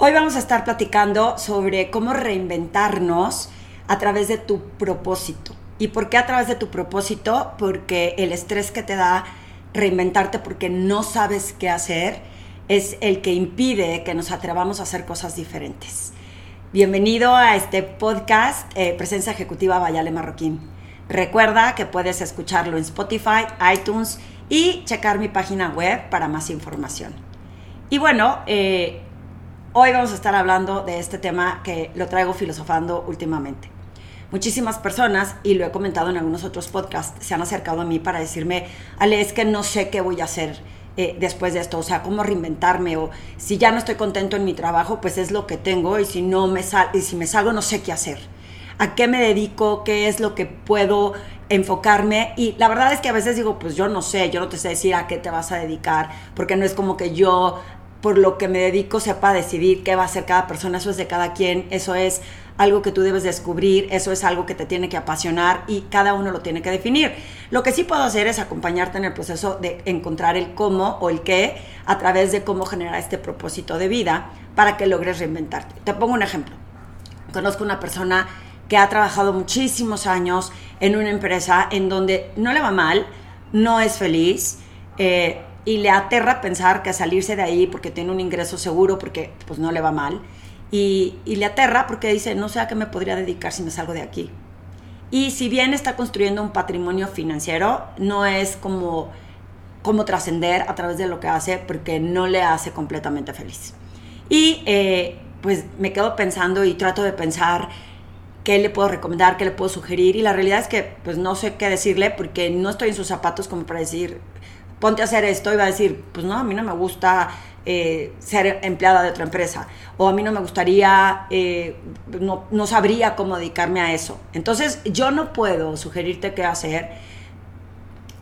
Hoy vamos a estar platicando sobre cómo reinventarnos a través de tu propósito. ¿Y por qué a través de tu propósito? Porque el estrés que te da reinventarte porque no sabes qué hacer es el que impide que nos atrevamos a hacer cosas diferentes. Bienvenido a este podcast eh, Presencia Ejecutiva Vayale Marroquín. Recuerda que puedes escucharlo en Spotify, iTunes y checar mi página web para más información. Y bueno, eh, Hoy vamos a estar hablando de este tema que lo traigo filosofando últimamente. Muchísimas personas, y lo he comentado en algunos otros podcasts, se han acercado a mí para decirme, Ale, es que no sé qué voy a hacer eh, después de esto, o sea, cómo reinventarme, o si ya no estoy contento en mi trabajo, pues es lo que tengo, y si, no me sal y si me salgo, no sé qué hacer. ¿A qué me dedico? ¿Qué es lo que puedo enfocarme? Y la verdad es que a veces digo, pues yo no sé, yo no te sé decir a qué te vas a dedicar, porque no es como que yo por lo que me dedico sepa decidir qué va a hacer cada persona, eso es de cada quien, eso es algo que tú debes descubrir, eso es algo que te tiene que apasionar y cada uno lo tiene que definir. Lo que sí puedo hacer es acompañarte en el proceso de encontrar el cómo o el qué a través de cómo generar este propósito de vida para que logres reinventarte. Te pongo un ejemplo. Conozco una persona que ha trabajado muchísimos años en una empresa en donde no le va mal, no es feliz, eh, y le aterra pensar que salirse de ahí porque tiene un ingreso seguro, porque pues no le va mal, y, le aterra porque dice, no sé a qué me podría dedicar si me salgo de aquí. Y si bien está construyendo un patrimonio financiero, no es como, como trascender a través de lo que hace porque no le hace completamente feliz. Y eh, pues me quedo pensando y trato de pensar qué le puedo recomendar, qué le puedo sugerir y la realidad es que pues no sé qué decirle porque no estoy en sus zapatos como para decir, ponte a hacer esto y va a decir, pues no, a mí no me gusta eh, ser empleada de otra empresa o a mí no me gustaría, eh, no, no, sabría cómo dedicarme a eso. Entonces yo no puedo sugerirte qué hacer.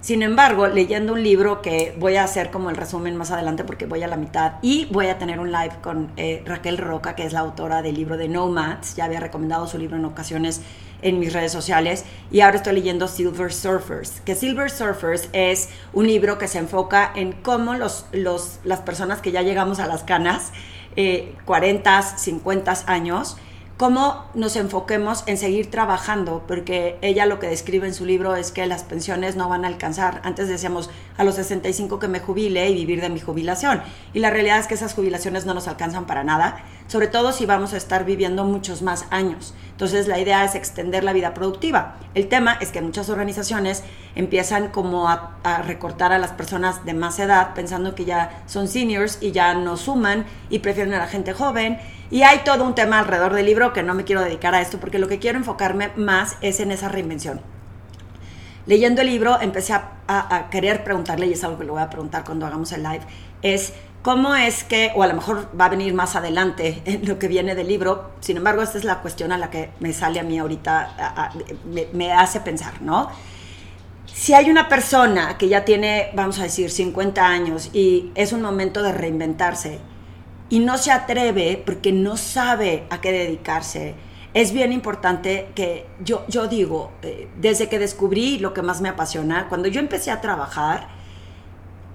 Sin embargo, leyendo un libro que voy a hacer como el resumen más adelante porque voy a la mitad y voy a tener un live con eh, Raquel Roca, que es la autora del libro de Nomads, ya había recomendado su libro en ocasiones en mis redes sociales y ahora estoy leyendo Silver Surfers, que Silver Surfers es un libro que se enfoca en cómo los, los, las personas que ya llegamos a las canas, eh, 40, 50 años, cómo nos enfoquemos en seguir trabajando, porque ella lo que describe en su libro es que las pensiones no van a alcanzar. Antes decíamos a los 65 que me jubile y vivir de mi jubilación. Y la realidad es que esas jubilaciones no nos alcanzan para nada, sobre todo si vamos a estar viviendo muchos más años. Entonces la idea es extender la vida productiva. El tema es que muchas organizaciones empiezan como a, a recortar a las personas de más edad pensando que ya son seniors y ya no suman y prefieren a la gente joven y hay todo un tema alrededor del libro que no me quiero dedicar a esto porque lo que quiero enfocarme más es en esa reinvención. Leyendo el libro empecé a, querer preguntarle, y es algo que le voy a preguntar cuando hagamos el live, es cómo es que, o a lo mejor va a venir más adelante en lo que viene del libro, sin embargo esta es la cuestión a la que me sale a mí ahorita, me, hace pensar, ¿no? si hay una persona que ya tiene, vamos a decir, 50 años y es un momento de reinventarse, y no se atreve porque no sabe a qué dedicarse, es bien importante que yo, yo digo, eh, desde que descubrí lo que más me apasiona, cuando yo empecé a trabajar,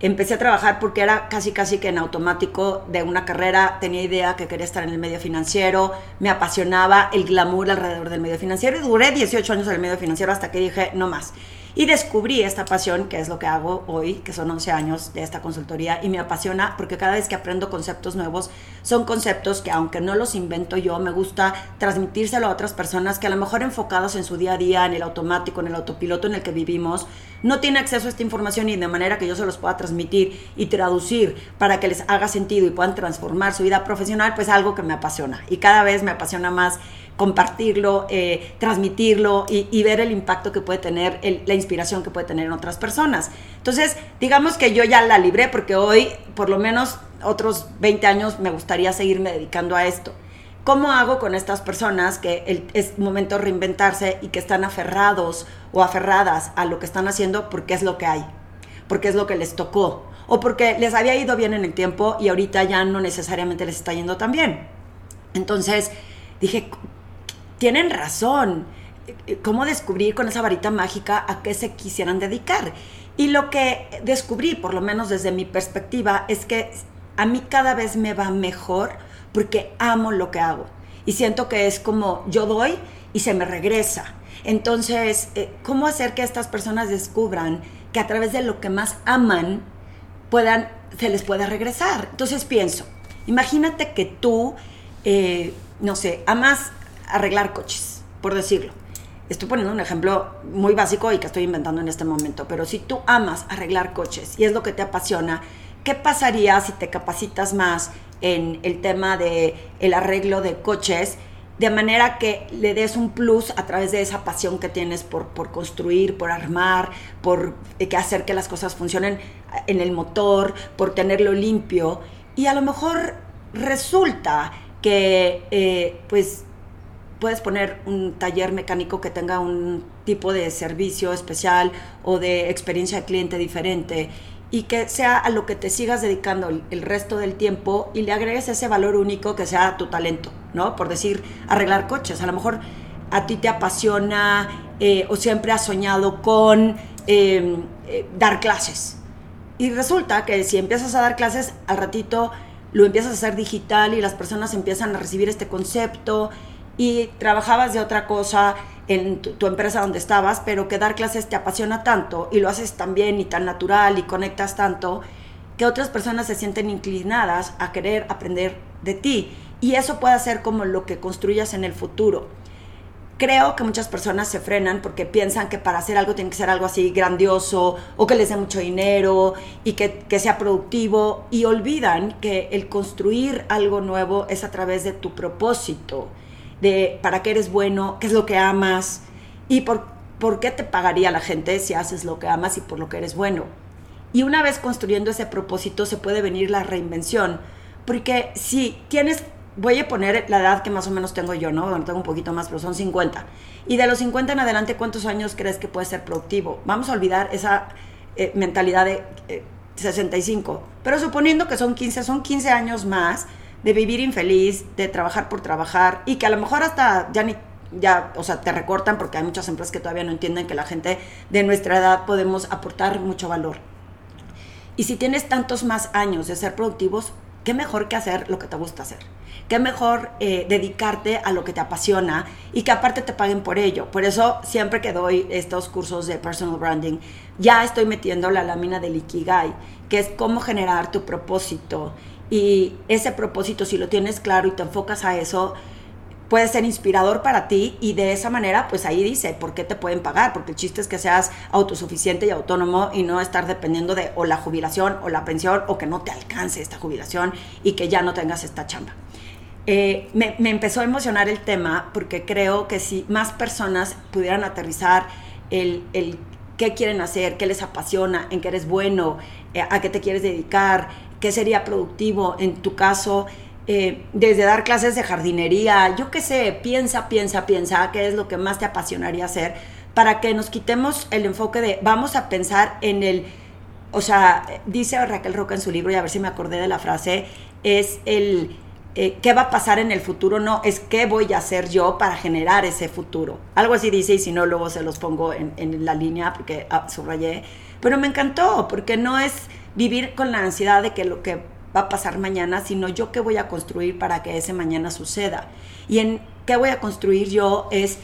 empecé a trabajar porque era casi casi que en automático de una carrera, tenía idea que quería estar en el medio financiero, me apasionaba el glamour alrededor del medio financiero y duré 18 años en el medio financiero hasta que dije, no más. Y descubrí esta pasión, que es lo que hago hoy, que son 11 años de esta consultoría, y me apasiona porque cada vez que aprendo conceptos nuevos, son conceptos que aunque no los invento yo, me gusta transmitírselo a otras personas que a lo mejor enfocados en su día a día, en el automático, en el autopiloto en el que vivimos, no tienen acceso a esta información y de manera que yo se los pueda transmitir y traducir para que les haga sentido y puedan transformar su vida profesional, pues algo que me apasiona. Y cada vez me apasiona más compartirlo, eh, transmitirlo y, ver el impacto que puede tener, la inspiración que puede tener en otras personas. Entonces, digamos que yo ya la libré porque hoy, por lo menos otros 20 años, me gustaría seguirme dedicando a esto. ¿Cómo hago con estas personas que es momento de reinventarse y que están aferrados o aferradas a lo que están haciendo porque es lo que hay, porque es lo que les tocó o porque les había ido bien en el tiempo y ahorita ya no necesariamente les está yendo tan bien? Entonces dije, tienen razón. ¿Cómo descubrir con esa varita mágica a qué se quisieran dedicar? Y lo que descubrí, por lo menos desde mi perspectiva, es que a mí cada vez me va mejor porque amo lo que hago. Y siento que es como yo doy y se me regresa. Entonces, eh, ¿cómo hacer que estas personas descubran que a través de lo que más aman puedan, se les pueda regresar? Entonces pienso, imagínate que tú, eh, no sé, amas arreglar coches, por decirlo. Estoy poniendo un ejemplo muy básico y que estoy inventando en este momento, pero si tú amas arreglar coches y es lo que te apasiona, ¿qué pasaría si te capacitas más en el tema de el arreglo de coches? de manera que le des un plus a través de esa pasión que tienes por, por construir, por armar, por eh, hacer que las cosas funcionen en el motor, por tenerlo limpio. Y a lo mejor resulta que eh, pues puedes poner un taller mecánico que tenga un tipo de servicio especial o de experiencia de cliente diferente y que sea a lo que te sigas dedicando el, resto del tiempo y le agregues ese valor único que sea tu talento, ¿no? Por decir, arreglar coches. A lo mejor a ti te apasiona eh, o siempre has soñado con em, eh, dar clases. Y resulta que si empiezas a dar clases, al ratito lo empiezas a hacer digital y las personas empiezan a recibir este concepto y trabajabas de otra cosa en tu, empresa donde estabas, pero que dar clases te apasiona tanto y lo haces tan bien y tan natural y conectas tanto que otras personas se sienten inclinadas a querer aprender de ti. Y eso puede ser como lo que construyas en el futuro. Creo que muchas personas se frenan porque piensan que para hacer algo tiene que ser algo así grandioso o que les dé mucho dinero y que, que sea productivo y olvidan que el construir algo nuevo es a través de tu propósito de para qué eres bueno, qué es lo que amas y por, por qué te pagaría la gente si haces lo que amas y por lo que eres bueno. Y una vez construyendo ese propósito se puede venir la reinvención, porque si tienes, voy a poner la edad que más o menos tengo yo, ¿no? Bueno, tengo un poquito más, pero son 50. Y de los 50 en adelante, ¿cuántos años crees que puede ser productivo? Vamos a olvidar esa eh, mentalidad de 65. Eh, pero suponiendo que son 15, son 15 años más de vivir infeliz, de trabajar por trabajar y que a lo mejor hasta ya ni ya, o sea, te recortan porque hay muchas empresas que todavía no entienden que la gente de nuestra edad podemos aportar mucho valor. Y si tienes tantos más años de ser productivos, qué mejor que hacer lo que te gusta hacer. Qué mejor eh, dedicarte a lo que te apasiona y que aparte te paguen por ello. Por eso siempre que doy estos cursos de personal branding, ya estoy metiendo la lámina del Ikigai, que es cómo generar tu propósito y ese propósito, si lo tienes claro y te enfocas a eso, puede ser inspirador para ti y de esa manera, pues ahí dice, ¿por qué te pueden pagar? Porque el chiste es que seas autosuficiente y autónomo y no estar dependiendo de o la jubilación o la pensión o que no te alcance esta jubilación y que ya no tengas esta chamba. Eh, me, empezó a emocionar el tema porque creo que si más personas pudieran aterrizar el, el qué quieren hacer, qué les apasiona, en qué eres bueno, eh, a qué te quieres dedicar, qué sería productivo en tu caso, eh, desde dar clases de jardinería, yo qué sé, piensa, piensa, piensa, qué es lo que más te apasionaría hacer, para que nos quitemos el enfoque de vamos a pensar en el, o sea, dice Raquel Roca en su libro, y a ver si me acordé de la frase, es el... Eh, qué va a pasar en el futuro, no, es qué voy a hacer yo para generar ese futuro. Algo así dice y si no, luego se los pongo en, la línea porque ah, subrayé. Pero me encantó porque no es vivir con la ansiedad de que lo que va a pasar mañana, sino yo qué voy a construir para que ese mañana suceda. Y en qué voy a construir yo es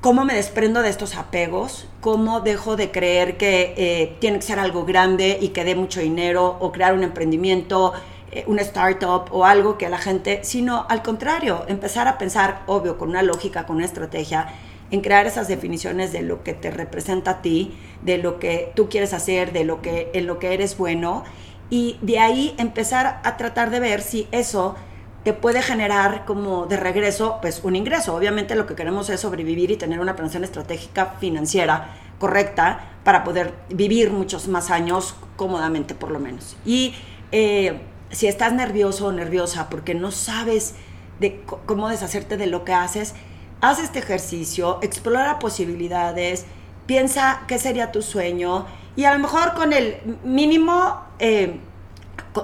cómo me desprendo de estos apegos, cómo dejo de creer que eh, tiene que ser algo grande y que dé mucho dinero o crear un emprendimiento, eh, una startup o algo que la gente, sino al contrario, empezar a pensar, obvio, con una lógica, con una estrategia, en crear esas definiciones de lo que te representa a ti, de lo que tú quieres hacer, de lo que en lo que eres bueno y de ahí empezar a tratar de ver si eso te puede generar como de regreso pues un ingreso. Obviamente lo que queremos es sobrevivir y tener una planeación estratégica financiera correcta para poder vivir muchos más años cómodamente por lo menos. Y eh, si estás nervioso o nerviosa porque no sabes de cómo deshacerte de lo que haces, haz este ejercicio, explora posibilidades, piensa qué sería tu sueño y a lo mejor con el mínimo eh,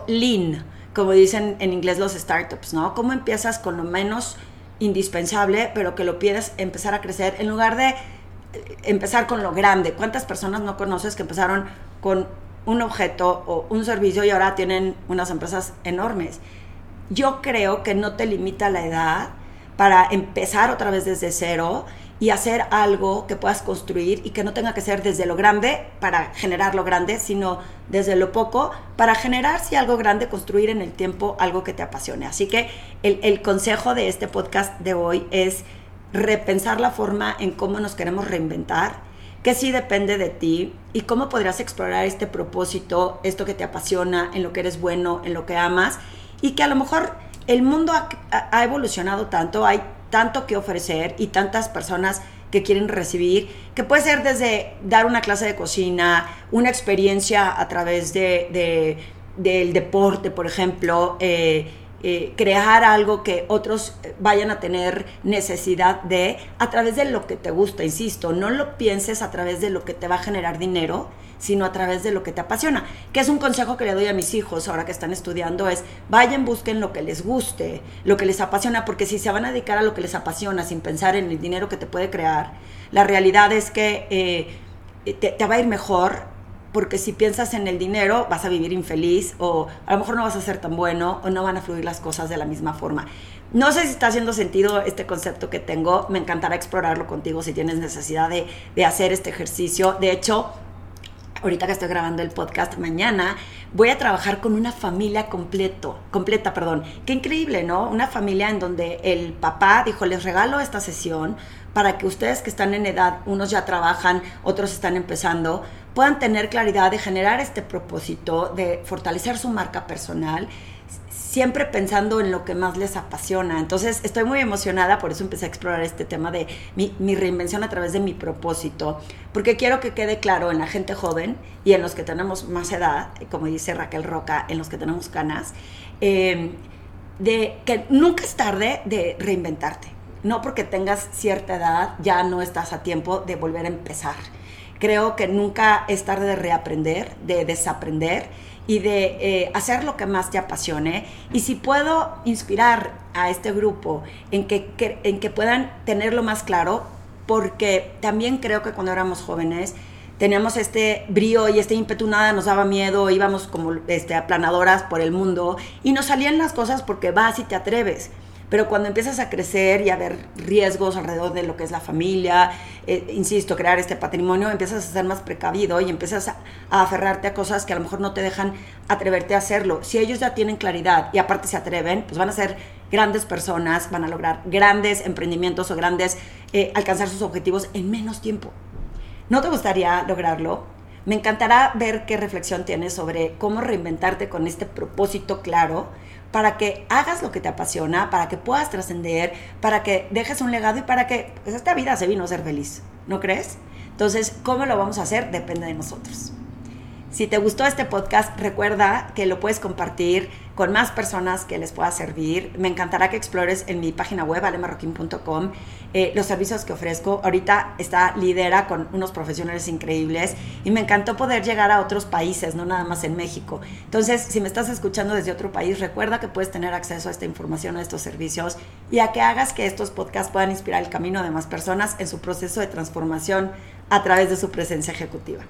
lean, como dicen en inglés los startups, ¿no? ¿Cómo empiezas con lo menos indispensable, pero que lo pides empezar a crecer en lugar de eh, empezar con lo grande? ¿Cuántas personas no conoces que empezaron con un objeto o un servicio y ahora tienen unas empresas enormes? yo creo que no te limita la edad para empezar otra vez desde cero y hacer algo que puedas construir y que no tenga que ser desde lo grande para generar lo grande, sino desde lo poco para generar, si algo grande, construir en el tiempo algo que te apasione. Así que el, el consejo de este podcast de hoy es repensar la forma en cómo nos queremos reinventar, que sí depende de ti y cómo podrías explorar este propósito, esto que te apasiona, en lo que eres bueno, en lo que amas y que a lo mejor el mundo ha, evolucionado tanto, hay tanto que ofrecer y tantas personas que quieren recibir, que puede ser desde dar una clase de cocina, una experiencia a través de, del deporte, por ejemplo, eh, eh, crear algo que otros vayan a tener necesidad de a través de lo que te gusta, insisto, no lo pienses a través de lo que te va a generar dinero, sino a través de lo que te apasiona. Que es un consejo que le doy a mis hijos ahora que están estudiando, es vayan, busquen lo que les guste, lo que les apasiona, porque si se van a dedicar a lo que les apasiona sin pensar en el dinero que te puede crear, la realidad es que eh, te va a ir mejor porque si piensas en el dinero vas a vivir infeliz o a lo mejor no vas a ser tan bueno o no van a fluir las cosas de la misma forma. No sé si está haciendo sentido este concepto que tengo, me encantará explorarlo contigo si tienes necesidad de, de hacer este ejercicio. De hecho, ahorita que estoy grabando el podcast mañana, voy a trabajar con una familia completo, completa, perdón. Qué increíble, ¿no? Una familia en donde el papá dijo, les regalo esta sesión para que ustedes que están en edad, unos ya trabajan, otros están empezando, puedan tener claridad de generar este propósito, de fortalecer su marca personal, siempre pensando en lo que más les apasiona. Entonces estoy muy emocionada, por eso empecé a explorar este tema de mi, reinvención a través de mi propósito, porque quiero que quede claro en la gente joven y en los que tenemos más edad, como dice Raquel Roca, en los que tenemos canas, eh, de que nunca es tarde de reinventarte. No porque tengas cierta edad ya no estás a tiempo de volver a empezar Creo que nunca es tarde de reaprender, de desaprender y de eh, hacer lo que más te apasione. Y si puedo inspirar a este grupo en que, en que puedan tenerlo más claro, porque también creo que cuando éramos jóvenes teníamos este brío y este ímpetu, nada nos daba miedo, íbamos como este, aplanadoras por el mundo y nos salían las cosas porque vas y te atreves pero cuando empiezas a crecer y a ver riesgos alrededor de lo que es la familia, eh, insisto, crear este patrimonio, empiezas a ser más precavido y empiezas a, aferrarte a cosas que a lo mejor no te dejan atreverte a hacerlo. Si ellos ya tienen claridad y aparte se atreven, pues van a ser grandes personas, van a lograr grandes emprendimientos o grandes, eh, alcanzar sus objetivos en menos tiempo. ¿No te gustaría lograrlo? Me encantará ver qué reflexión tienes sobre cómo reinventarte con este propósito claro para que hagas lo que te apasiona, para que puedas trascender, para que dejes un legado y para que pues, esta vida se vino a ser feliz, ¿no crees? Entonces, ¿cómo lo vamos a hacer? Depende de nosotros. Si te gustó este podcast, recuerda que lo puedes compartir con más personas que les pueda servir. Me encantará que explores en mi página web, alemarroquín.com, eh, los servicios que ofrezco. Ahorita está lidera con unos profesionales increíbles y me encantó poder llegar a otros países, no nada más en México. Entonces, si me estás escuchando desde otro país, recuerda que puedes tener acceso a esta información, a estos servicios y a que hagas que estos podcasts puedan inspirar el camino de más personas en su proceso de transformación a través de su presencia ejecutiva.